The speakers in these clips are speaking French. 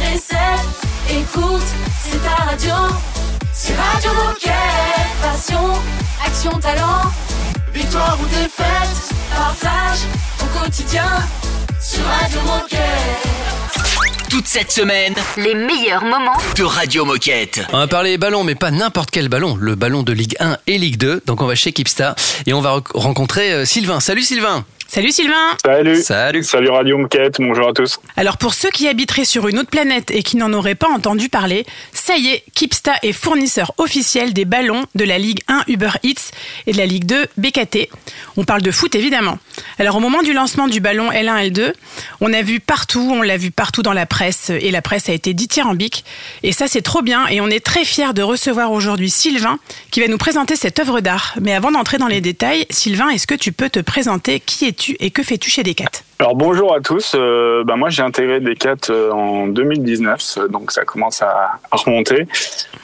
c'est recette. Écoute, c'est ta radio. C'est Radio Moquette. Passion, action, talent. Victoire ou défaite, partage au quotidien sur Radio Moquette. Toute cette semaine, Les meilleurs moments de Radio Moquette. On va parler ballon, mais pas n'importe quel ballon, le ballon de Ligue 1 et Ligue 2. Donc on va chez Kipsta et on va re- rencontrer euh, Sylvain. Salut Sylvain Salut Sylvain Salut. Salut Salut Radio Moquette, bonjour à tous. Alors pour ceux qui habiteraient sur une autre planète et qui n'en auraient pas entendu parler, ça y est, Kipsta est fournisseur officiel des ballons de la Ligue 1 Uber Eats et de la Ligue 2 BKT. On parle de foot évidemment. Alors au moment du lancement du ballon L1 L2, on a vu partout, on l'a vu partout dans la presse et la presse a été dithyrambique. Et ça c'est trop bien et on est très fiers de recevoir aujourd'hui Sylvain qui va nous présenter cette œuvre d'art. Mais avant d'entrer dans les détails, Sylvain, est-ce que tu peux te présenter? Qui es-tu? Et que fais-tu chez Decat Alors bonjour à tous, euh, bah, moi j'ai intégré Decat euh, en 2019, euh, donc ça commence à, remonter.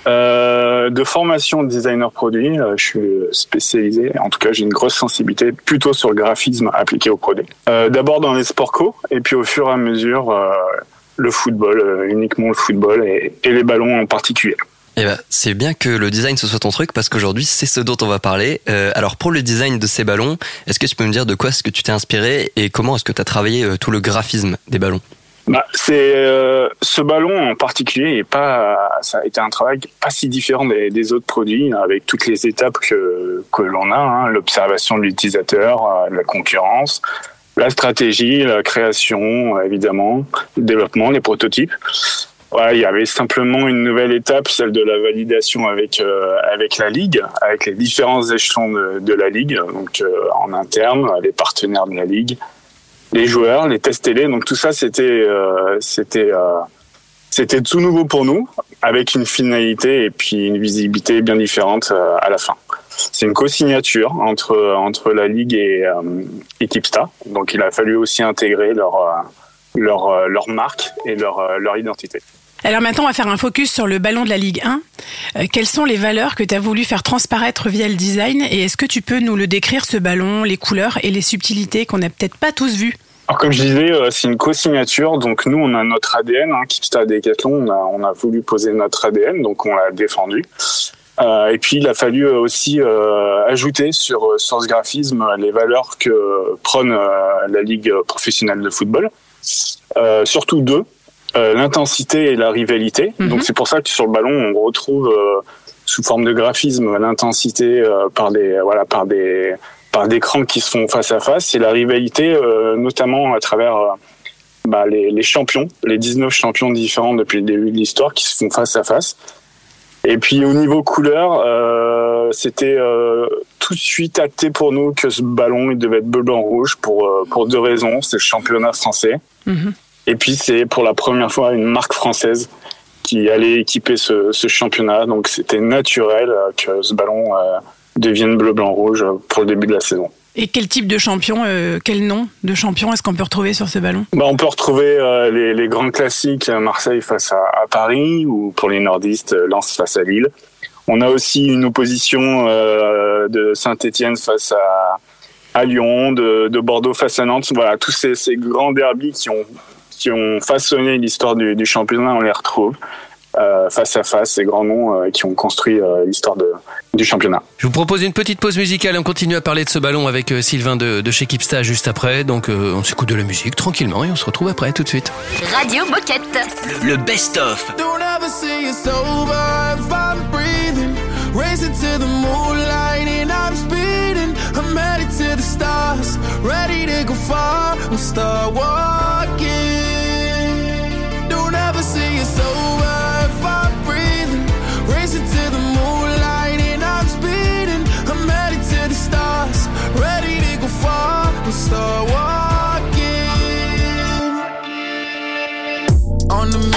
De formation designer produit, je suis spécialisé, en tout cas j'ai une grosse sensibilité plutôt sur le graphisme appliqué au produit. D'abord dans les sports co, et puis au fur et à mesure le football, uniquement le football et les ballons en particulier. Eh ben, c'est bien que le design ce soit ton truc parce qu'aujourd'hui c'est ce dont on va parler. Euh, alors pour le design de ces ballons, est-ce que tu peux me dire de quoi est-ce que tu t'es inspiré et comment est-ce que tu as travaillé euh, tout le graphisme des ballons? Bah, c'est euh, ce ballon en particulier et pas ça a été un travail pas si différent des, autres produits avec toutes les étapes que que l'on a hein, l'observation de l'utilisateur la concurrence la stratégie la création évidemment le développement les prototypes voilà, il y avait simplement une nouvelle étape, celle de la validation avec euh, avec la ligue, avec les différents échelons de, de la ligue, donc euh, en interne, les partenaires de la ligue, les joueurs, les tests télé. Donc tout ça, c'était euh, c'était euh, c'était tout nouveau pour nous, avec une finalité et puis une visibilité bien différente euh, à la fin. C'est une co-signature entre entre la ligue et euh, et Kipsta. Donc il a fallu aussi intégrer leur euh, leur euh, leur marque et leur euh, leur identité. Alors maintenant, on va faire un focus sur le ballon de la Ligue 1. Euh, quelles sont les valeurs que tu as voulu faire transparaître via le design et est-ce que tu peux nous le décrire, ce ballon, les couleurs et les subtilités qu'on n'a peut-être pas tous vues? Alors comme je disais, euh, c'est une co-signature, donc nous on a notre ADN, hein, Kipsta Decathlon, on a, on a voulu poser notre ADN, donc on l'a défendu. Euh, et puis il a fallu aussi ajouter sur, sur ce graphisme les valeurs que prône la Ligue professionnelle de football. Surtout deux, euh, l'intensité et la rivalité. Mhm. Donc c'est pour ça que sur le ballon on retrouve euh, sous forme de graphisme l'intensité euh, par des voilà par des par des crans qui se font face à face et la rivalité euh, notamment à travers euh, bah, les, les champions, les 19 champions différents depuis le début de l'histoire qui se font face à face. Et puis au niveau couleur, euh, c'était euh, tout de suite acté pour nous que ce ballon il devait être bleu blanc rouge pour euh, pour deux raisons, c'est le championnat français. Mhm. Et puis c'est pour la première fois une marque française qui allait équiper ce, ce championnat, donc c'était naturel euh, que ce ballon euh, devienne bleu blanc rouge pour le début de la saison. Et quel type de champion, euh, quel nom de champion est-ce qu'on peut retrouver sur ce ballon? Bah, on peut retrouver euh, les, les grands classiques, Marseille face à, à Paris, ou pour les nordistes, Lens face à Lille. On a aussi une opposition euh, de Saint-Étienne face à, à Lyon, de, de Bordeaux face à Nantes. Voilà, tous ces, ces grands derbys qui ont, qui ont façonné l'histoire du, du championnat, on les retrouve euh, face à face, ces grands noms euh, qui ont construit euh, l'histoire du championnat. Je vous propose une petite pause musicale. On continue à parler de ce ballon avec euh, Sylvain de, de chez Kipsta juste après. Donc euh, on s'écoute de la musique tranquillement et on se retrouve après tout de suite. Radio Moquette. Le best-of. Don't ever say it's over if I'm breathing. Racing to the moonlight and I'm speeding. I'm headed to the stars, ready to go far. I'm start walking.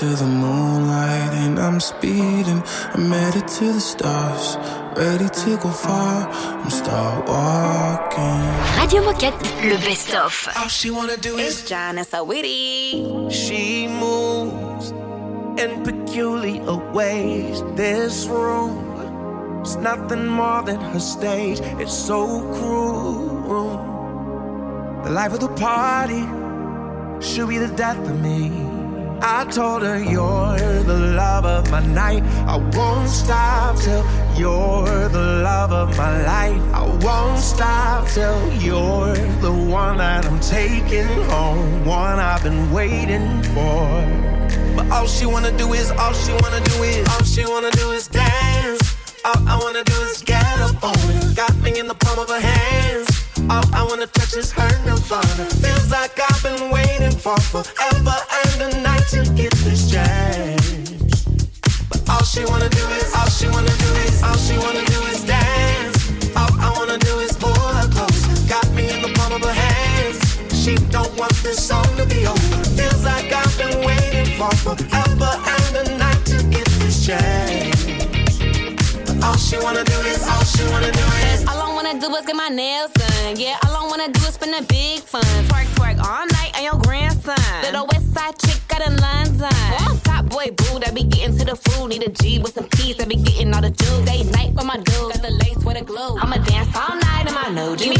to the moonlight and I'm speeding. I'm headed to the stars, ready to go far. I'm start walking. Radio Moquette, le best-of. All she wanna do is John and so witty. She moves in peculiar ways. This room is nothing more than her stage. It's so cruel. The life of the party should be the death of me. I told her you're the love of my night. I won't stop till you're the love of my life. I won't stop till you're the one that I'm taking home, one I've been waiting for. But all she wanna do is, all she wanna do is, all she wanna do is dance. All I wanna do is get up on it. Got me in the palm of her hands. All I wanna touch is her nirvana. Feels like I've been waiting for forever and a night to get this chance. But all she wanna do is, all she wanna do is, all she wanna do is dance. All I wanna do is pull her close. Got me in the palm of her hands. She don't want this song to be over. Feels like I've been waiting for forever and a night to get this chance. But all she wanna do is, all she wanna do is. Wanna do is get my nails done. Yeah, all I wanna do is spend a big fun. Twerk, twerk all night on your grandson. Little west side chick out in London. I'm top boy boo that be getting to the food. Need a G with some keys that be getting all the juice. Day night with my dude. Got the lace with a glue. I'ma dance all night in my new Give me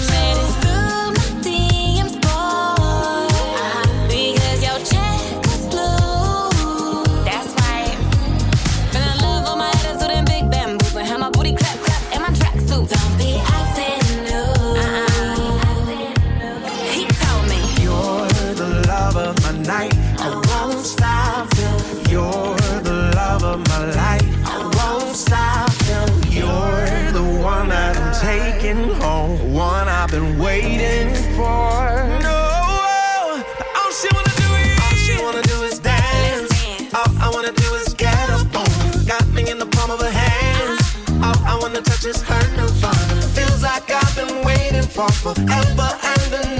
waiting for. No, all she wanna do is, all she wanna do is dance. All I wanna do is get up on. Got me in the palm of her hands. All I wanna touch is her nirvana. Feels like I've been waiting for forever and a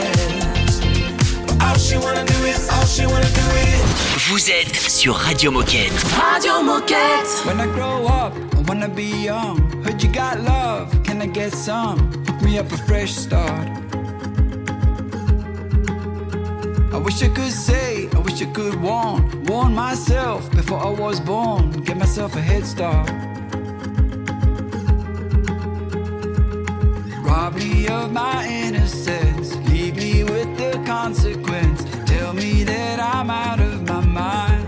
Vous êtes sur Radio Moquette. Radio Moquette. When I grow up, I wanna be young. Heard you got love, can I get some? Hook me up a fresh start. I wish I could say, I wish wish I could warn, warn myself before I was born. Get myself a head start. Rob me of my innocence, leave me with the consequence. Me that I'm out of my mind.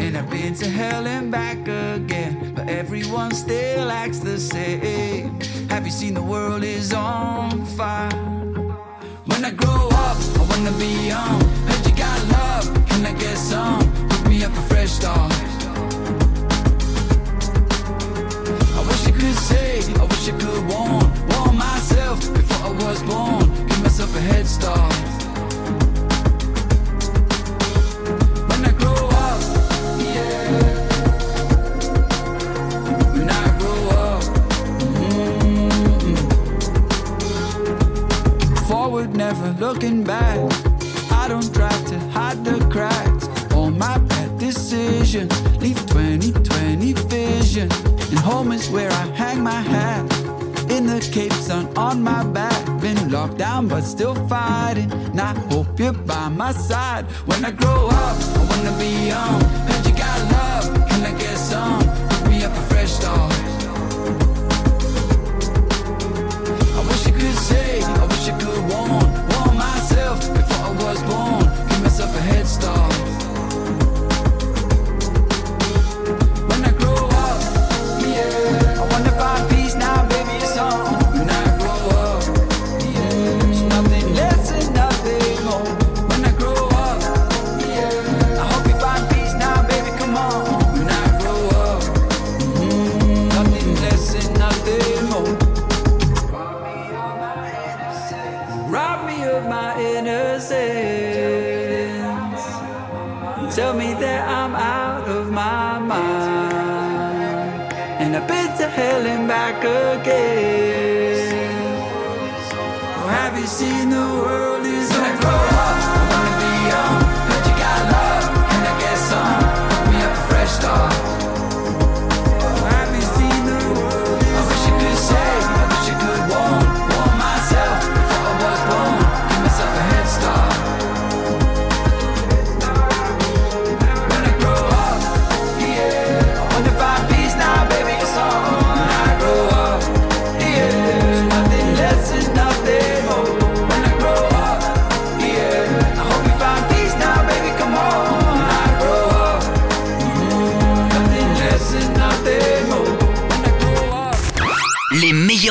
And I've been to hell and back again, but everyone still acts the same. Have you seen the world is on fire? When I grow up, I wanna be young. Heard you got love, can I get some? Hook me up a fresh start. I wish I could say, I wish I could warn, warn myself before I was born. Give myself a head start. Still fighting. And I hope you're by my side. When I grow up, I wanna be young.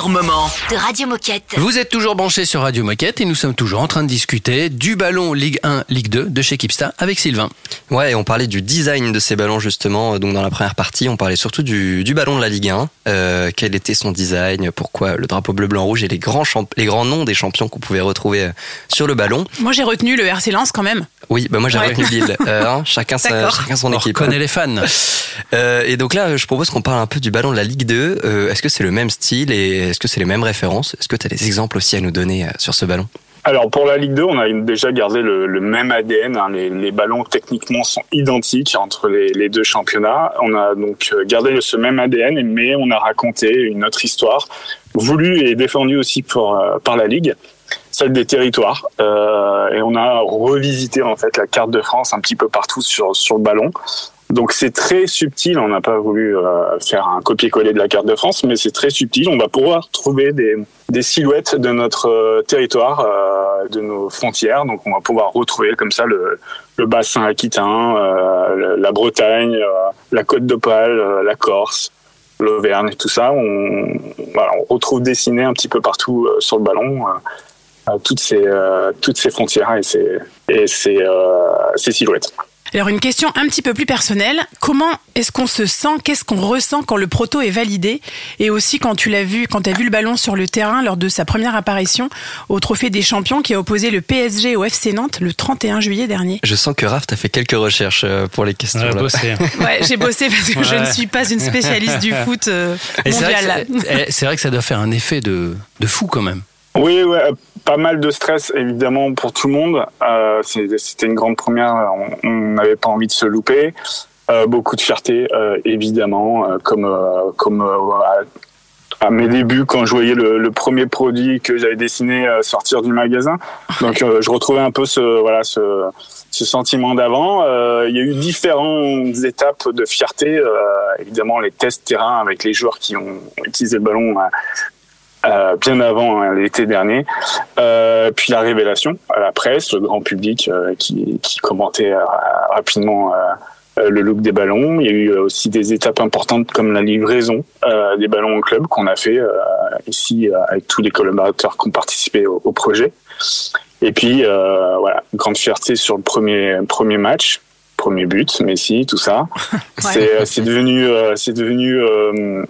Moments. De Radio Moquette. Vous êtes toujours branchés sur Radio Moquette et nous sommes toujours en train de discuter du ballon Ligue 1, Ligue 2 de chez Kipsta avec Sylvain. Ouais, et on parlait du design de ces ballons justement. Donc dans la première partie, on parlait surtout du, du ballon de la Ligue 1. Euh, quel était son design Pourquoi le drapeau bleu, blanc, rouge et les grands, les grands noms des champions qu'on pouvait retrouver euh, sur le ballon. Moi, j'ai retenu le RC Lens quand même. Oui, bah moi j'ai Ouais. retenu Lille. Euh, hein, chacun, sa, chacun son On équipe. reconnaît les fans. Euh, et donc là, je propose qu'on parle un peu du ballon de la Ligue 2. Euh, est-ce que c'est le même style et est-ce que c'est les mêmes références? Est-ce que tu as des exemples aussi à nous donner euh, sur ce ballon? Alors pour la Ligue 2, on a déjà gardé le, même ADN. hein. Les, ballons techniquement sont identiques entre les, deux championnats. On a donc euh, gardé ce même ADN, mais on a raconté une autre histoire, voulue et défendue aussi euh, par la Ligue, celle des territoires. Et on a revisité en fait la carte de France un petit peu partout sur, sur le ballon. Donc c'est très subtil, on n'a pas voulu euh, faire un copier-coller de la carte de France, mais c'est très subtil. On va pouvoir trouver des, des silhouettes de notre euh, territoire, euh, de nos frontières. Donc on va pouvoir retrouver comme ça le, le bassin aquitain, euh, le- la Bretagne, euh, la Côte d'Opale, la Corse, l'Auvergne, tout ça. On, voilà, on retrouve dessiné un petit peu partout sur le ballon toutes ces toutes ces frontières et ces et ces, ces silhouettes. Alors une question un petit peu plus personnelle, comment est-ce qu'on se sent, qu'est-ce qu'on ressent quand le proto est validé? Et aussi quand tu l'as vu, quand tu as vu le ballon sur le terrain lors de sa première apparition au Trophée des Champions qui a opposé le PSG au FC Nantes le 31 juillet dernier. Je sens que Raph, t'as fait quelques recherches euh, pour les questions. Ouais, bossé. Ouais, j'ai bossé parce que je ne suis pas une spécialiste du foot euh, Et c'est vrai, mondial. eh, c'est vrai que ça doit faire un effet de, de fou quand même. Oui, ouais, pas mal de stress évidemment pour tout le monde. Euh, C'était une grande première, on- on n'avait pas envie de se louper. Euh, beaucoup de fierté, euh, évidemment, euh, comme euh, comme euh, à, à mes débuts quand je voyais le, le premier produit que j'avais dessiné euh, sortir du magasin. Donc euh, je retrouvais un peu ce voilà ce, ce sentiment d'avant. Euh, il y a eu différentes étapes de fierté. Euh, évidemment les tests terrain avec les joueurs qui ont utilisé le ballon. Euh, bien avant hein, l'été dernier, Euh, puis la révélation à la presse, le grand public euh, qui, qui commentait euh, rapidement euh, le look des ballons. Il y a eu aussi des étapes importantes comme la livraison euh, des ballons au club qu'on a fait euh, ici avec tous les collaborateurs qui ont participé au, au projet. Et puis euh, voilà, grande fierté sur le premier premier match, premier but, Messi, tout ça. C'est euh, c'est devenu c'est devenu euh,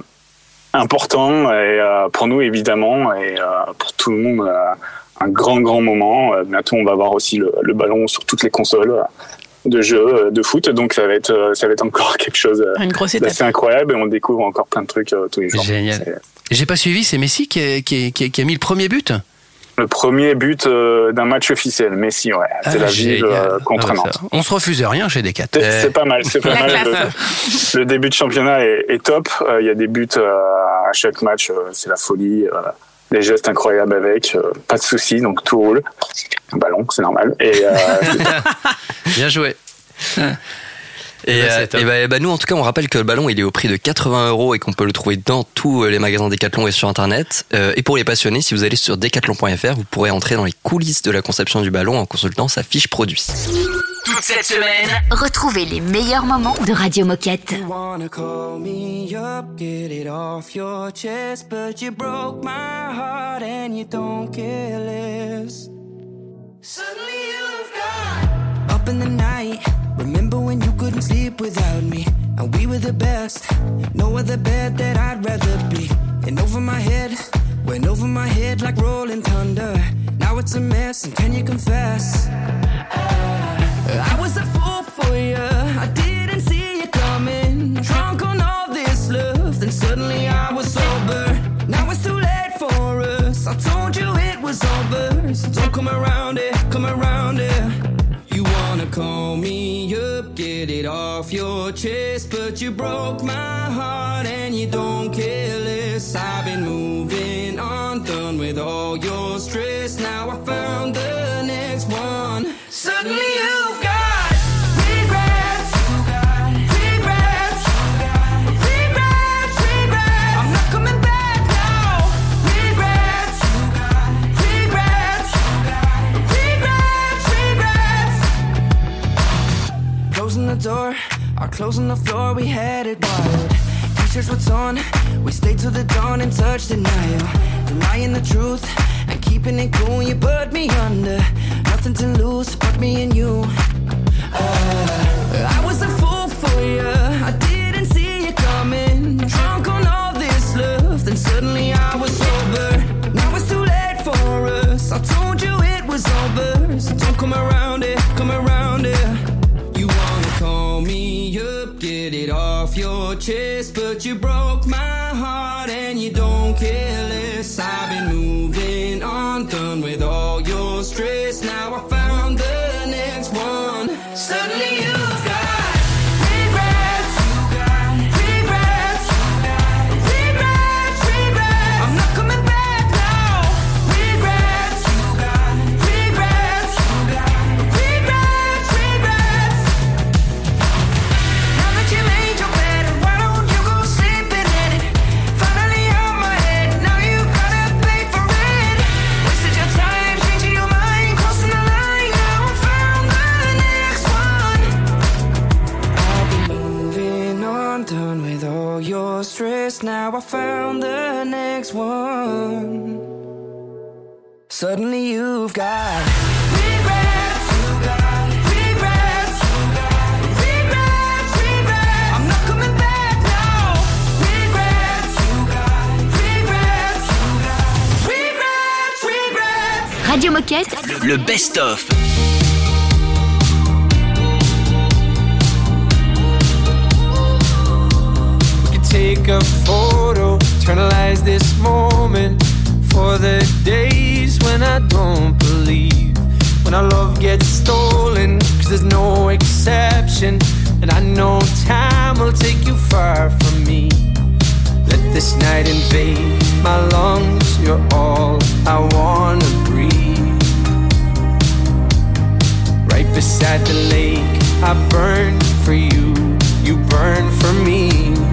important et euh, pour nous évidemment et euh, pour tout le monde euh, un grand grand moment. Euh, bientôt on va voir aussi le, le ballon sur toutes les consoles euh, de jeux euh, de foot, donc ça va être euh, ça va être encore quelque chose euh, d'assez incroyable et on découvre encore plein de trucs euh, tous les jours. Génial. J'ai pas suivi, c'est Messi qui a, qui a- qui a- qui a mis le premier but? Le premier but euh, d'un match officiel, Messi, ouais, c'est Ah, la ville génial. euh, contre Ah, bah, Nantes. On se refuse rien chez Decat. C'est c'est pas mal, c'est pas mal. Le, le début de championnat est, est top. Euh, Il y a des buts euh, à chaque match, euh, c'est la folie. euh, des gestes incroyables avec, euh, pas de soucis, donc tout roule. Un ballon, c'est normal. Et euh, Bien joué. Et, Bah, euh, top. et bah, bah, nous, en tout cas, on rappelle que le ballon, il est au prix de 80 euros et qu'on peut le trouver dans tous les magasins Decathlon et sur Internet. Euh, et pour les passionnés, si vous allez sur decathlon.fr, vous pourrez entrer dans les coulisses de la conception du ballon en consultant sa fiche produit. Toute cette semaine, Retrouvez les meilleurs moments de Radio Moquette. Up in the night. Remember when you couldn't sleep without me, and we were the best. No other bed that I'd rather be. And over my head, went over my head like rolling thunder. Now it's a mess, and can you confess? I was a fool for you. I didn't see you coming. Drunk on all this love, then suddenly I was sober. Now it's too late for us. I told you it was over. So don't come around it, come around it. You wanna call me up, get it off your chest, but you broke my heart and you don't care less. I've been moving on, done with all your stress. Now I found the next one. Suddenly you've Door, or closing the floor, we had it wild. T-shirts were torn, we stayed till the dawn and touched denial. Denying the truth and keeping it cool, you put me under. Nothing to lose but me and you. Uh, I was a fool for you, I didn't see you coming. Drunk on all this love, then suddenly I was sober. Now it's too late for us. I told you it was over, so don't come around chest, but you broke my heart and you don't care less. I've been moving on, done with all your stress. Now I Now I found the next one. Suddenly you've got regrets, regrets, regrets, regrets. I'm not coming back now. Regrets, regrets, regrets, regrets. Radio Moquette. le best-of. Take a photo, eternalize this moment for the days when I don't believe. When our love gets stolen, cause there's no exception. And I know time will take you far from me. Let this night invade my lungs. You're all I wanna breathe. Right beside the lake, I burn for you. You burn for me.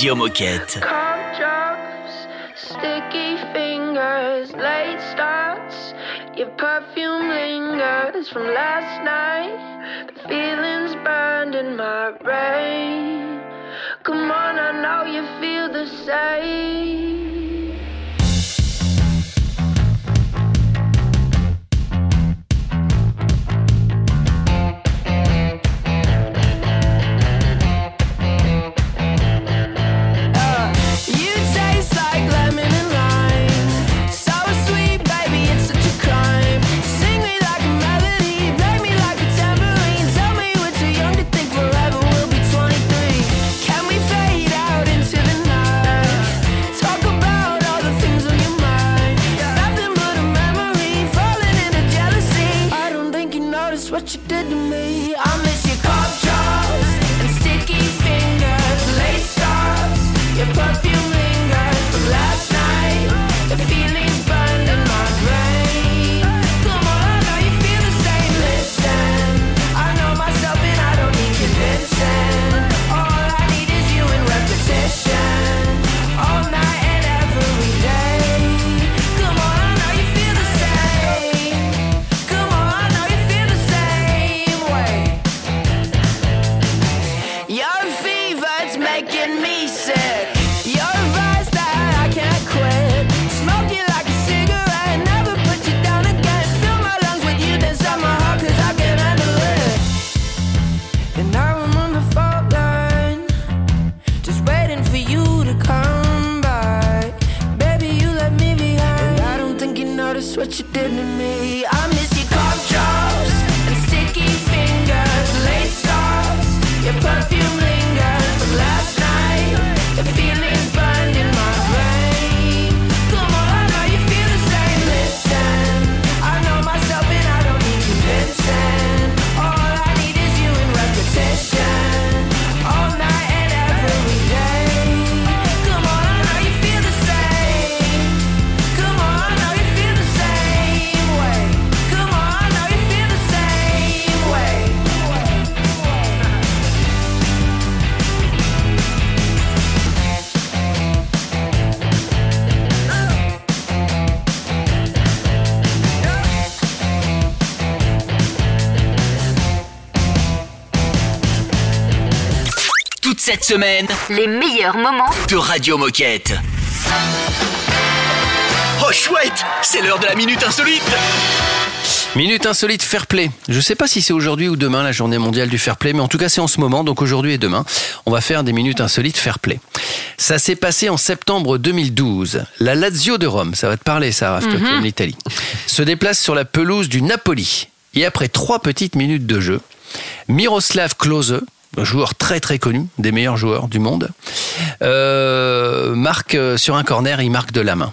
Radio Moquette. Drops, sticky fingers, late starts. Your perfume lingers from last night. The feelings burned in my brain. Come on, I know you feel the same. To me. Cette semaine Les meilleurs moments de Radio Moquette. Oh chouette, c'est l'heure de la minute insolite. Minute insolite fair play. Je sais pas si c'est aujourd'hui ou demain la journée mondiale du fair play, mais en tout cas c'est en ce moment, donc aujourd'hui et demain, on va faire des minutes insolites fair play. Ça s'est passé en septembre 2012. La Lazio de Rome, ça va te parler ça, Raph, aimes l'Italie, se déplace sur la pelouse du Napoli. Et après trois petites minutes de jeu, Miroslav Klose, un joueur très très connu, des meilleurs joueurs du monde, euh, marque euh, sur un corner, il marque de la main.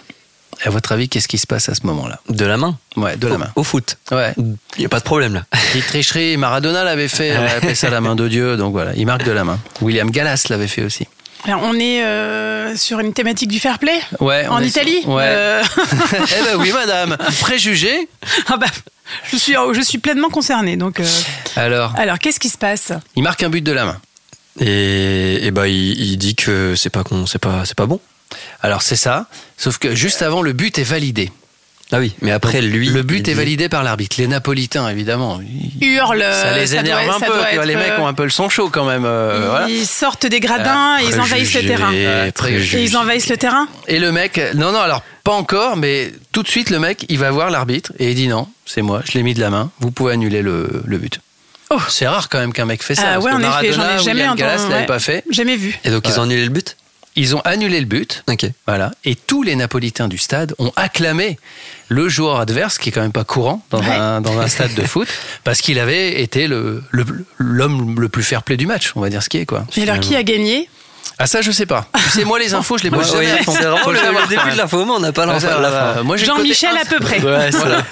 À votre avis, qu'est-ce qui se passe à ce moment-là? De la main? Ouais, de la main. Au foot. Ouais. Il n'y a pas de problème là. Petite tricherie, Maradona l'avait fait, on appelait ça la main de Dieu, donc voilà, il marque de la main. William Gallas l'avait fait aussi. Alors, on est euh, sur une thématique du fair play Ouais. En Italie Ouais. Euh, eh ben oui, madame. Préjugé ah bah, je, suis, je suis pleinement concernée. Donc, euh, Alors, alors, qu'est-ce qui se passe? Il marque un but de la main. Et, et bah il, il dit que c'est pas con, c'est pas c'est pas bon. Alors c'est ça, sauf que juste avant, le but est validé. Ah oui, mais après lui. Le but est dit- validé par l'arbitre. Les Napolitains, évidemment. ils- Hurle. ça les ça énerve doit- un peu. être, les mecs euh, ont un peu le son chaud quand même. euh, ils, voilà. sortent des gradins et ils envahissent le terrain. Et ils envahissent le terrain Et le mec, non, non, alors pas encore, mais tout de suite, le mec, il va voir l'arbitre et il dit non, c'est moi, je l'ai mis de la main, vous pouvez annuler le, le but. Oh. C'est rare quand même qu'un mec fait ça. Ah parce ouais, que en effet, j'en ai jamais William entendu. Gallas l'avait ouais. pas fait. Jamais vu. Et donc ils ont annulé le but? Ils ont annulé le but. Ok. Voilà. Et tous les Napolitains du stade ont acclamé le joueur adverse, qui est quand même pas courant dans, Ouais. un, dans un stade de foot, parce qu'il avait été le- le- l'homme le, plus fair play du match, on va dire ce qui est, quoi. Et alors, qui a gagné? Ah, ça, je sais pas. Tu sais, moi, les infos, je les Ouais, jamais ouais, fond. c'est vraiment le, le début de l'info, mais on n'a pas Ouais, l'info. la fin. Moi, le Jean-Michel à peu près. Ouais, Voilà.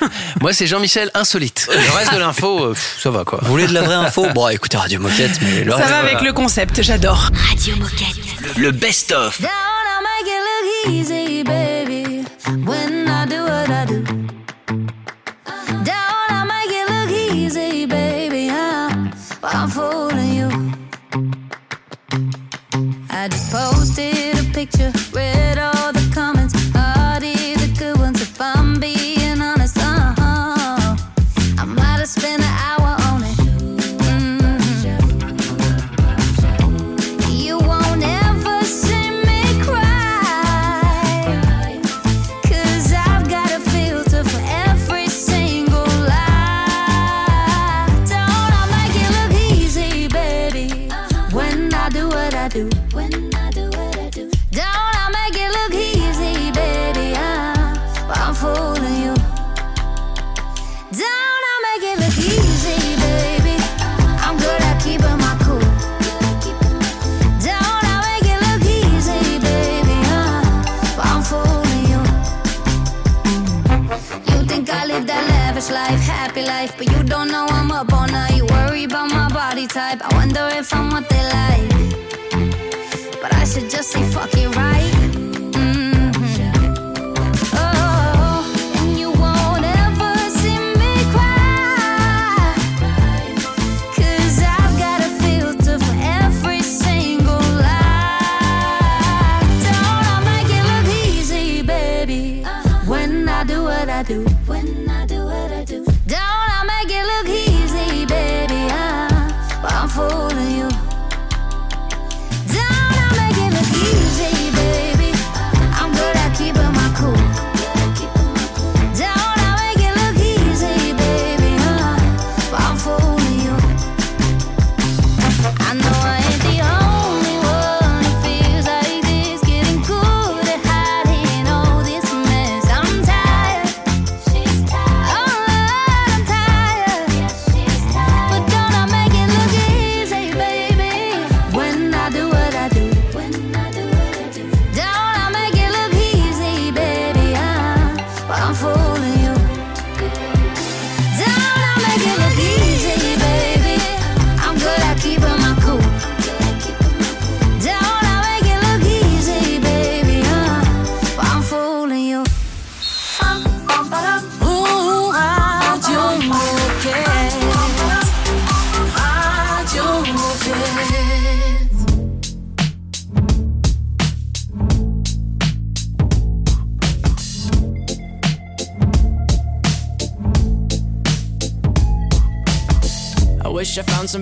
Moi, c'est Jean-Michel insolite. Le reste de l'info, euh, ça va, quoi. Vous voulez de la vraie info? Bon, écoutez Radio Moquette, mais le Ça reste, va avec le concept, j'adore. Radio Moquette. Le best-of. Just say fuck it right. Mhm. Oh, and you won't ever see me cry. Cause I've got a filter for every single lie. Don't I make it look easy, baby? When I do what I do. When I do what I do. Don't I make it look easy, baby? I'm, I'm fooling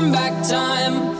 Turn back time.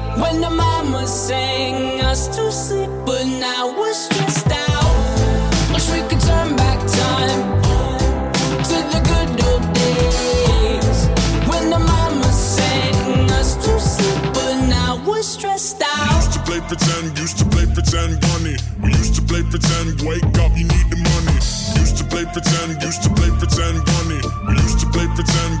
when the mama sang us to sleep, but now we're stressed out. Wish we could turn back time to the good old days when the mama sang us to sleep, but now we're stressed out. Used to play pretend, used to play pretend bunny. We used to play pretend, wake up, you need the money. Used to play pretend, used to play pretend bunny. We used to play pretend,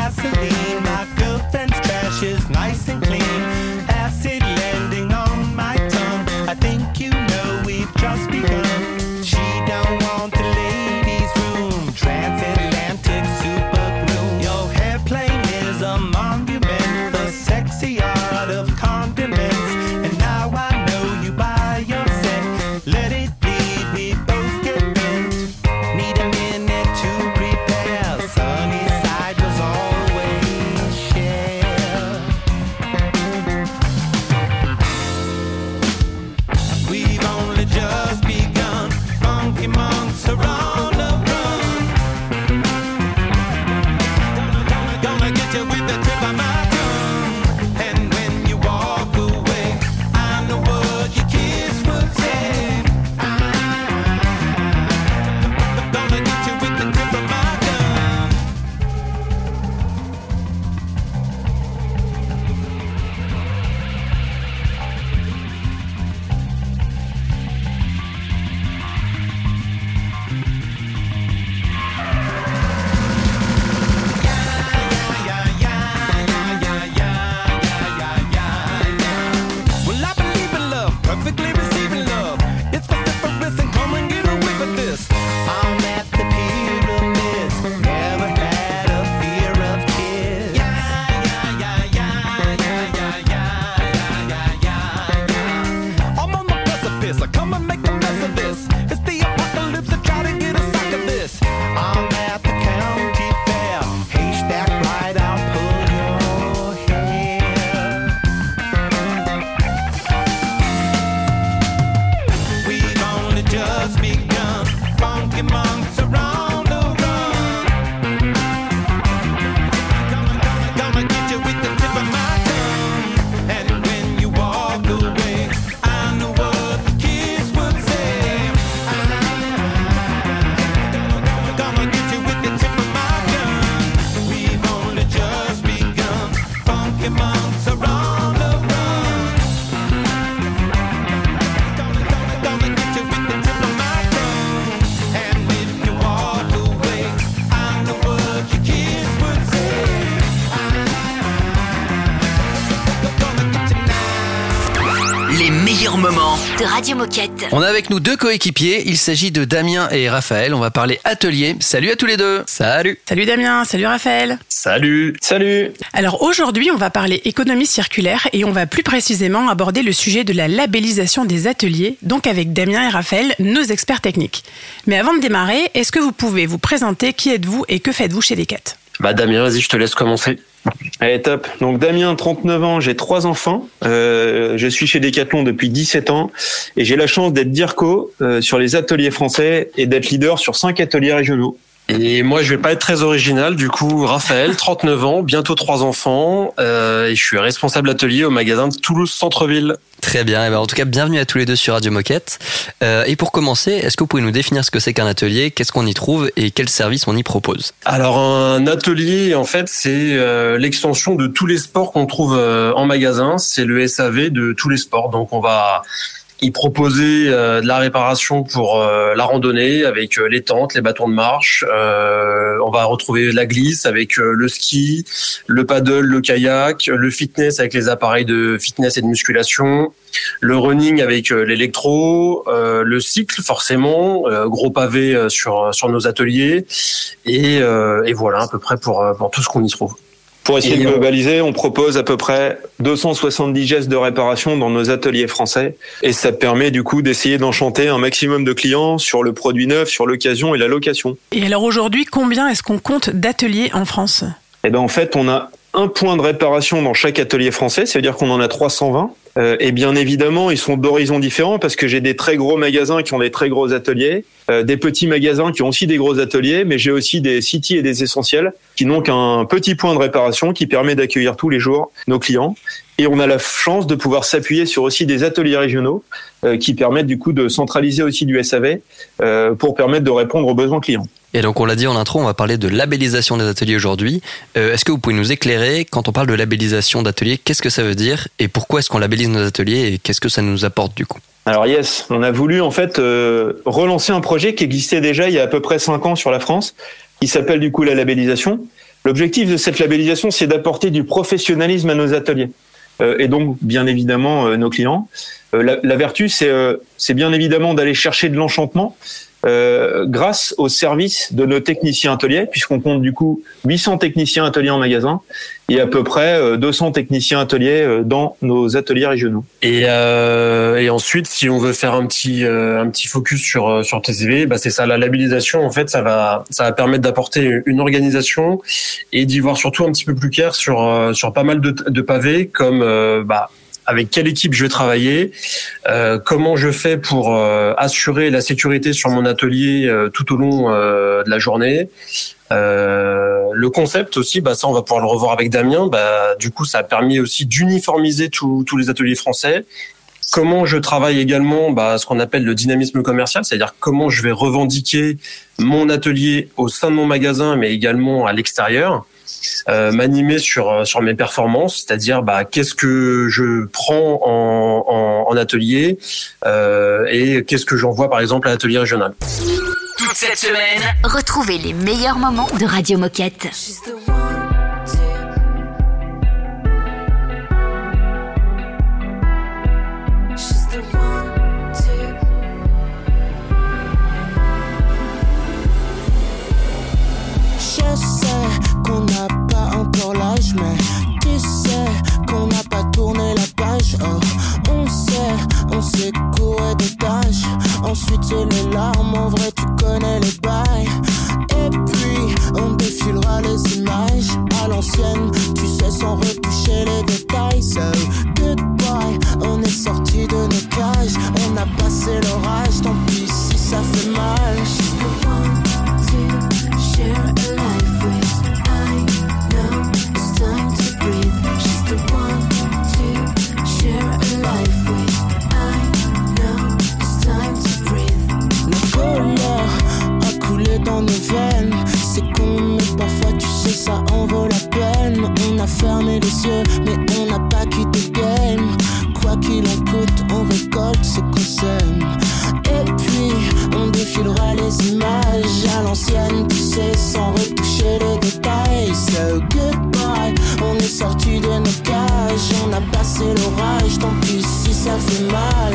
gasoline. My girlfriend's trash is nice and clean. On a avec nous deux coéquipiers. Il s'agit de Damien et Raphaël. On va parler atelier. Salut à tous les deux. Salut. Salut Damien, salut Raphaël. Salut. Salut. Alors aujourd'hui, on va parler économie circulaire et on va plus précisément aborder le sujet de la labellisation des ateliers, donc avec Damien et Raphaël, nos experts techniques. Mais avant de démarrer, est-ce que vous pouvez vous présenter? Qui êtes-vous et que faites-vous chez Decat? Bah Damien, vas-y, je te laisse commencer. Allez, top. Donc Damien, 39 ans, j'ai trois enfants. Euh, je suis chez Decathlon depuis 17 ans et j'ai la chance d'être DIRCO euh, sur les ateliers français et d'être leader sur cinq ateliers régionaux. Et moi, je vais pas être très original. Du coup, Raphaël, 39 ans, bientôt trois enfants, euh, et je suis responsable atelier au magasin de Toulouse Centre-Ville. Très bien. Et ben, en tout cas, bienvenue à tous les deux sur Radio Moquette. Euh, et pour commencer, est-ce que vous pouvez nous définir ce que c'est qu'un atelier, qu'est-ce qu'on y trouve et quels services on y propose? Alors, un atelier, en fait, c'est euh, l'extension de tous les sports qu'on trouve euh, en magasin. C'est le SAV de tous les sports. Donc, on va y proposer euh, de la réparation pour euh, la randonnée avec euh, les tentes, les bâtons de marche. On va retrouver la glisse avec le ski, le paddle, le kayak, le fitness avec les appareils de fitness et de musculation, le running avec l'électro, le cycle forcément, gros pavé sur sur nos ateliers et, et voilà à peu près pour, pour tout ce qu'on y trouve. Pour essayer Et de on- globaliser, on propose à peu près 270 gestes de réparation dans nos ateliers français et ça permet du coup d'essayer d'enchanter un maximum de clients sur le produit neuf, sur l'occasion et la location. Et alors aujourd'hui, combien est-ce qu'on compte d'ateliers en France? Et ben en fait, on a un point de réparation dans chaque atelier français, ça veut dire qu'on en a 320. Euh, et bien évidemment, ils sont d'horizons différents parce que j'ai des très gros magasins qui ont des très gros ateliers, des petits magasins qui ont aussi des gros ateliers, mais j'ai aussi des city et des essentiels qui n'ont qu'un petit point de réparation qui permet d'accueillir tous les jours nos clients. Et on a la chance de pouvoir s'appuyer sur aussi des ateliers régionaux euh, qui permettent du coup de centraliser aussi du SAV euh, pour permettre de répondre aux besoins clients. Et donc on l'a dit en intro, on va parler de labellisation des ateliers aujourd'hui. Euh, est-ce que vous pouvez nous éclairer quand on parle de labellisation d'ateliers, qu'est-ce que ça veut dire et pourquoi est-ce qu'on labellise nos ateliers et qu'est-ce que ça nous apporte du coup? Alors yes, on a voulu en fait euh, relancer un projet qui existait déjà il y a à peu près cinq ans sur la France, qui s'appelle du coup la labellisation. L'objectif de cette labellisation, c'est d'apporter du professionnalisme à nos ateliers euh, et donc bien évidemment euh, nos clients. Euh, la, la vertu, euh, c'est bien évidemment d'aller chercher de l'enchantement. Euh, grâce au service de nos techniciens ateliers, puisqu'on compte du coup 800 techniciens ateliers en magasin et à peu près euh, 200 techniciens ateliers euh, dans nos ateliers régionaux. Et, euh, et ensuite, si on veut faire un petit euh, un petit focus sur euh, sur TCV, bah c'est ça la labellisation. En fait, ça va ça va permettre d'apporter une organisation et d'y voir surtout un petit peu plus clair sur euh, sur pas mal de, de pavés comme euh, bah avec quelle équipe je vais travailler, euh, comment je fais pour euh, assurer la sécurité sur mon atelier euh, tout au long de la journée. Le concept aussi, bah ça on va pouvoir le revoir avec Damien. Bah du coup ça a permis aussi d'uniformiser tous les ateliers français. Comment je travaille également bah, ce qu'on appelle le dynamisme commercial, c'est-à-dire comment je vais revendiquer mon atelier au sein de mon magasin, mais également à l'extérieur. Euh, m'animer sur sur mes performances, c'est-à-dire bah, qu'est-ce que je prends en, en, en atelier euh, et qu'est-ce que j'envoie par exemple à l'atelier régional. Toute cette semaine, retrouvez les meilleurs moments de Radio Moquette. On s'est couré des tâches, ensuite c'est les larmes. En vrai, tu connais les bails. Et puis, on défilera les images à l'ancienne, tu sais, sans retoucher les détails. So, goodbye, on est sorti de nos cages. On a passé l'orage, tant pis si ça fait mal. Dans nos veines. C'est con, mais parfois tu sais, ça en vaut la peine. On a fermé les yeux, mais on n'a pas quitté game. Quoi qu'il en coûte, on récolte ce qu'on sème. Et puis, on défilera les images à l'ancienne, tu sais, sans retoucher les détails. So goodbye, on est sorti de nos cages, on a passé l'orage, tant pis si ça fait mal.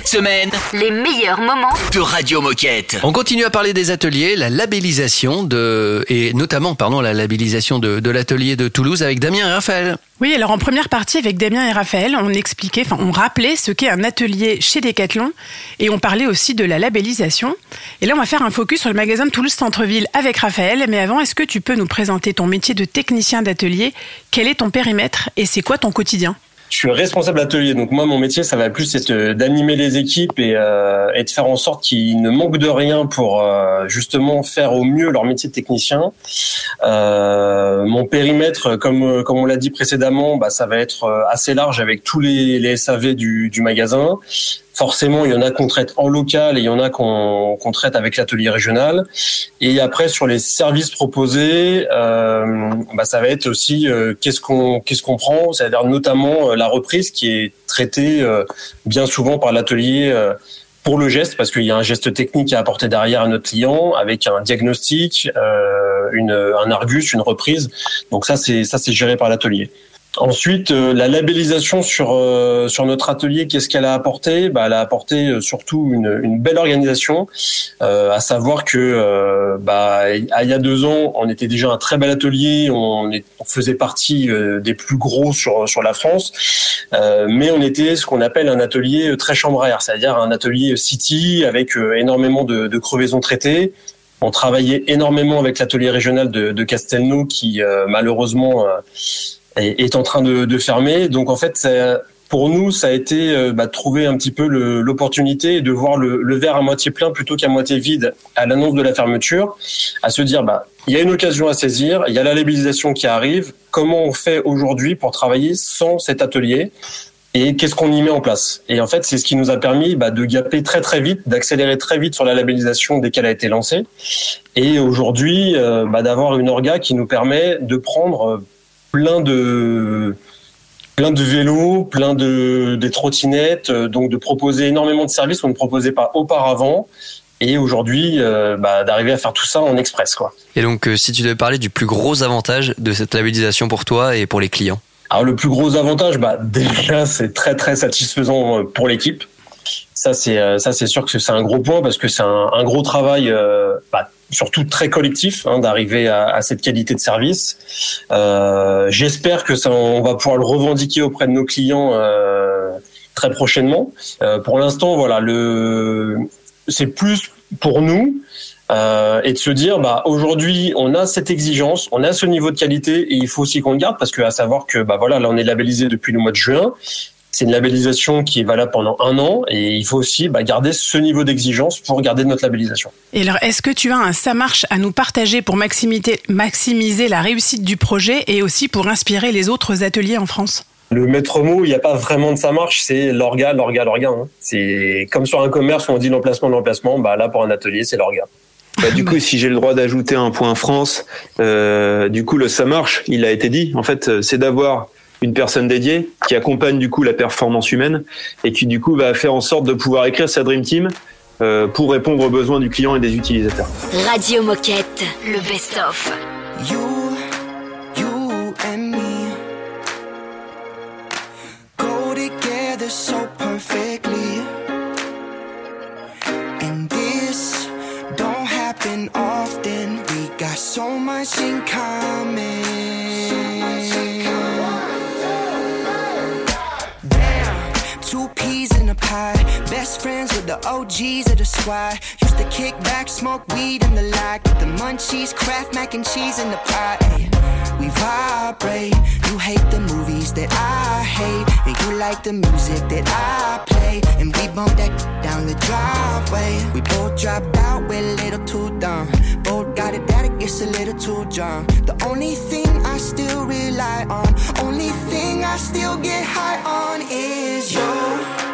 cette semaine, Les meilleurs moments de Radio Moquette. On continue à parler des ateliers, la labellisation de, et notamment, pardon, la labellisation de, de l'atelier de Toulouse avec Damien et Raphaël. Oui, alors en première partie avec Damien et Raphaël, on expliquait, enfin on rappelait ce qu'est un atelier chez Decathlon et on parlait aussi de la labellisation. Et là, on va faire un focus sur le magasin de Toulouse Centre-Ville avec Raphaël. Mais avant, est-ce que tu peux nous présenter ton métier de technicien d'atelier? Quel est ton périmètre et c'est quoi ton quotidien? Je suis responsable atelier, donc moi mon métier ça va plus être euh, d'animer les équipes et, euh, et de faire en sorte qu'ils ne manquent de rien pour euh, justement faire au mieux leur métier de technicien. Euh, mon périmètre, comme euh, comme on l'a dit précédemment, bah, ça va être euh, assez large avec tous les, les SAV du, du magasin. Forcément, il y en a qu'on traite en local et il y en a qu'on qu'on traite avec l'atelier régional. Et après, sur les services proposés, euh, bah, ça va être aussi euh, qu'est-ce qu'on qu'est-ce qu'on prend, c'est-à-dire notamment euh, la reprise qui est traitée euh, bien souvent par l'atelier. euh, pour le geste, parce qu'il y a un geste technique à apporter derrière à notre client, avec un diagnostic, euh, une, un argus, une reprise. Donc ça, c'est ça, c'est géré par l'atelier. Ensuite, euh, la labellisation sur euh, sur notre atelier, qu'est-ce qu'elle a apporté? Bah, Elle a apporté euh, surtout une, une belle organisation, euh, à savoir que euh, bah, il y a deux ans, on était déjà un très bel atelier, on, est- on faisait partie euh, des plus gros sur sur la France, mais on était ce qu'on appelle un atelier très chambraire, c'est-à-dire un atelier city avec énormément de, de crevaisons traitées. On travaillait énormément avec l'atelier régional de, de Castelnau qui euh, malheureusement euh, est, est en train de, de fermer. Donc en fait, ça- pour nous, ça a été euh, bah, trouver un petit peu l'opportunité de voir le, le verre à moitié plein plutôt qu'à moitié vide à l'annonce de la fermeture, à se dire bah il y a une occasion à saisir, il y a la labellisation qui arrive. Comment on fait aujourd'hui pour travailler sans cet atelier et qu'est-ce qu'on y met en place? Et en fait, c'est ce qui nous a permis bah, de gaper très très vite, d'accélérer très vite sur la labellisation dès qu'elle a été lancée. Et aujourd'hui, euh, bah, d'avoir une orga qui nous permet de prendre euh, plein de plein de vélos, plein de des trottinettes, euh, donc de proposer énormément de services qu'on ne proposait pas auparavant. Et aujourd'hui, euh, bah, d'arriver à faire tout ça en express, quoi. Et donc, euh, si tu devais parler du plus gros avantage de cette labellisation pour toi et pour les clients? Alors le plus gros avantage, bah, déjà c'est très très satisfaisant pour l'équipe. Ça c'est euh, ça c'est sûr que c'est un gros point parce que c'est un, gros travail, euh, bah, surtout très collectif, hein, d'arriver à, cette qualité de service. Euh, J'espère que ça, on va pouvoir le revendiquer auprès de nos clients très prochainement. Pour l'instant, voilà, le c'est plus pour nous et de se dire bah aujourd'hui on a cette exigence, on a ce niveau de qualité et il faut aussi qu'on le garde parce que à savoir que bah voilà là on est labellisé depuis le mois de juin. C'est une labellisation qui est valable pendant un an et il faut aussi bah, garder ce niveau d'exigence pour garder notre labellisation. Et alors, est-ce que tu as un ça marche à nous partager pour maximiser, maximiser la réussite du projet et aussi pour inspirer les autres ateliers en France? Le maître mot, il n'y a pas vraiment de ça marche, c'est l'orga, l'orga, l'orga. hein. C'est comme sur un commerce où on dit l'emplacement, l'emplacement. Bah là pour un atelier, c'est l'orga. Bah, du coup, si j'ai le droit d'ajouter un point France, euh, du coup, le ça marche, il a été dit. En fait, euh, c'est d'avoir une personne dédiée qui accompagne du coup la performance humaine et qui du coup va faire en sorte de pouvoir écrire sa dream team euh, pour répondre aux besoins du client et des utilisateurs. Radio Moquette, le best-of. You, you and me go together so perfectly. And this don't happen often. We got so much in common. Pie. Best friends with the OGs of the squad. Used to kick back, smoke weed in the lot. Get the munchies, craft mac and cheese in the pie. We vibrate. You hate the movies that I hate, and you like the music that I play. And we bump that down the driveway. We both dropped out, we're a little too dumb. Both got it that it gets a little too drunk. The only thing I still rely on, only thing I still get high on is you,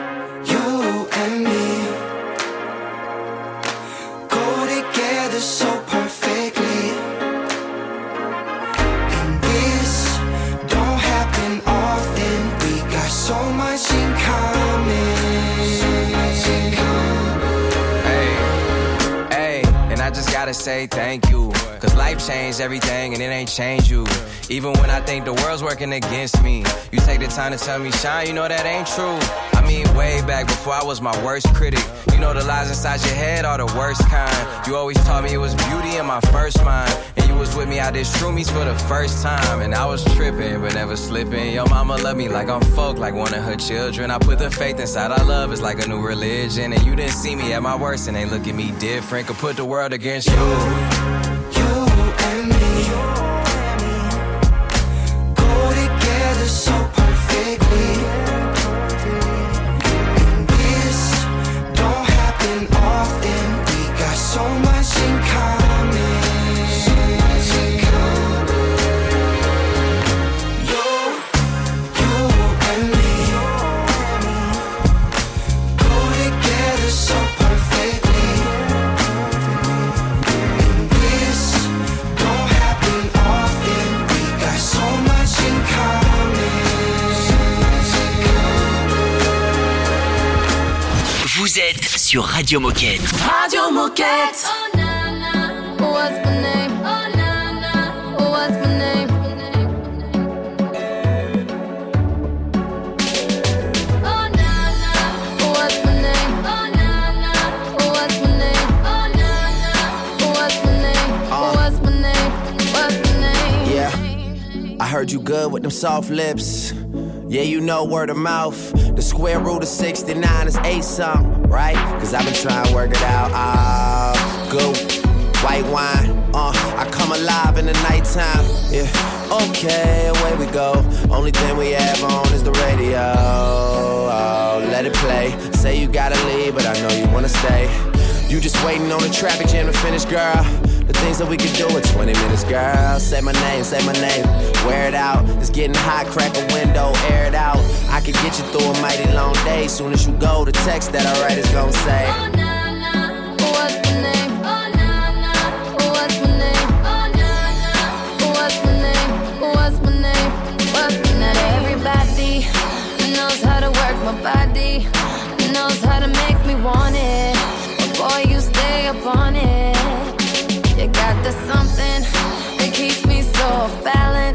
say thank you. Cause life changed everything and it ain't changed you. Even when I think the world's working against me, you take the time to tell me, Shine, you know that ain't true. I mean, way back before I was my worst critic. You know the lies inside your head are the worst kind. You always taught me it was beauty in my first mind. And you was with me, I did shroomies for the first time. And I was tripping, but never slipping. Your mama love me like I'm folk, like one of her children. I put the faith inside our love, it's like a new religion. And you didn't see me at my worst, and they look at me different. Could put the world against you. Vous êtes sur Radio Moquette. Radio Moquette. Uh. I heard you good with them soft lips. Yeah, you know word of mouth. The square root of 69 is 8 something, right? Cause I've been trying to work it out. Ah, good. White wine, uh, I come alive in the nighttime. Yeah, okay, away we go. Only thing we have on is the radio. Oh, let it play. Say you gotta leave, but I know you wanna stay. You just waiting on the traffic jam to finish, girl. The things that we could do in 20 minutes, girl. Say my name, say my name. Wear it out. It's getting hot, crack a window, air it out. I could get you through a mighty long day. Soon as you go, the text that I write is gonna say. Oh, What's my name? Oh. What's my name? Oh. What's my name? What's my name? What's my Not everybody knows how to work my body, knows how to make me want it. The something that keeps me so off balance.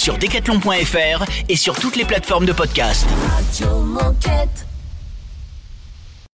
Sur decathlon.fr et sur toutes les plateformes de podcast.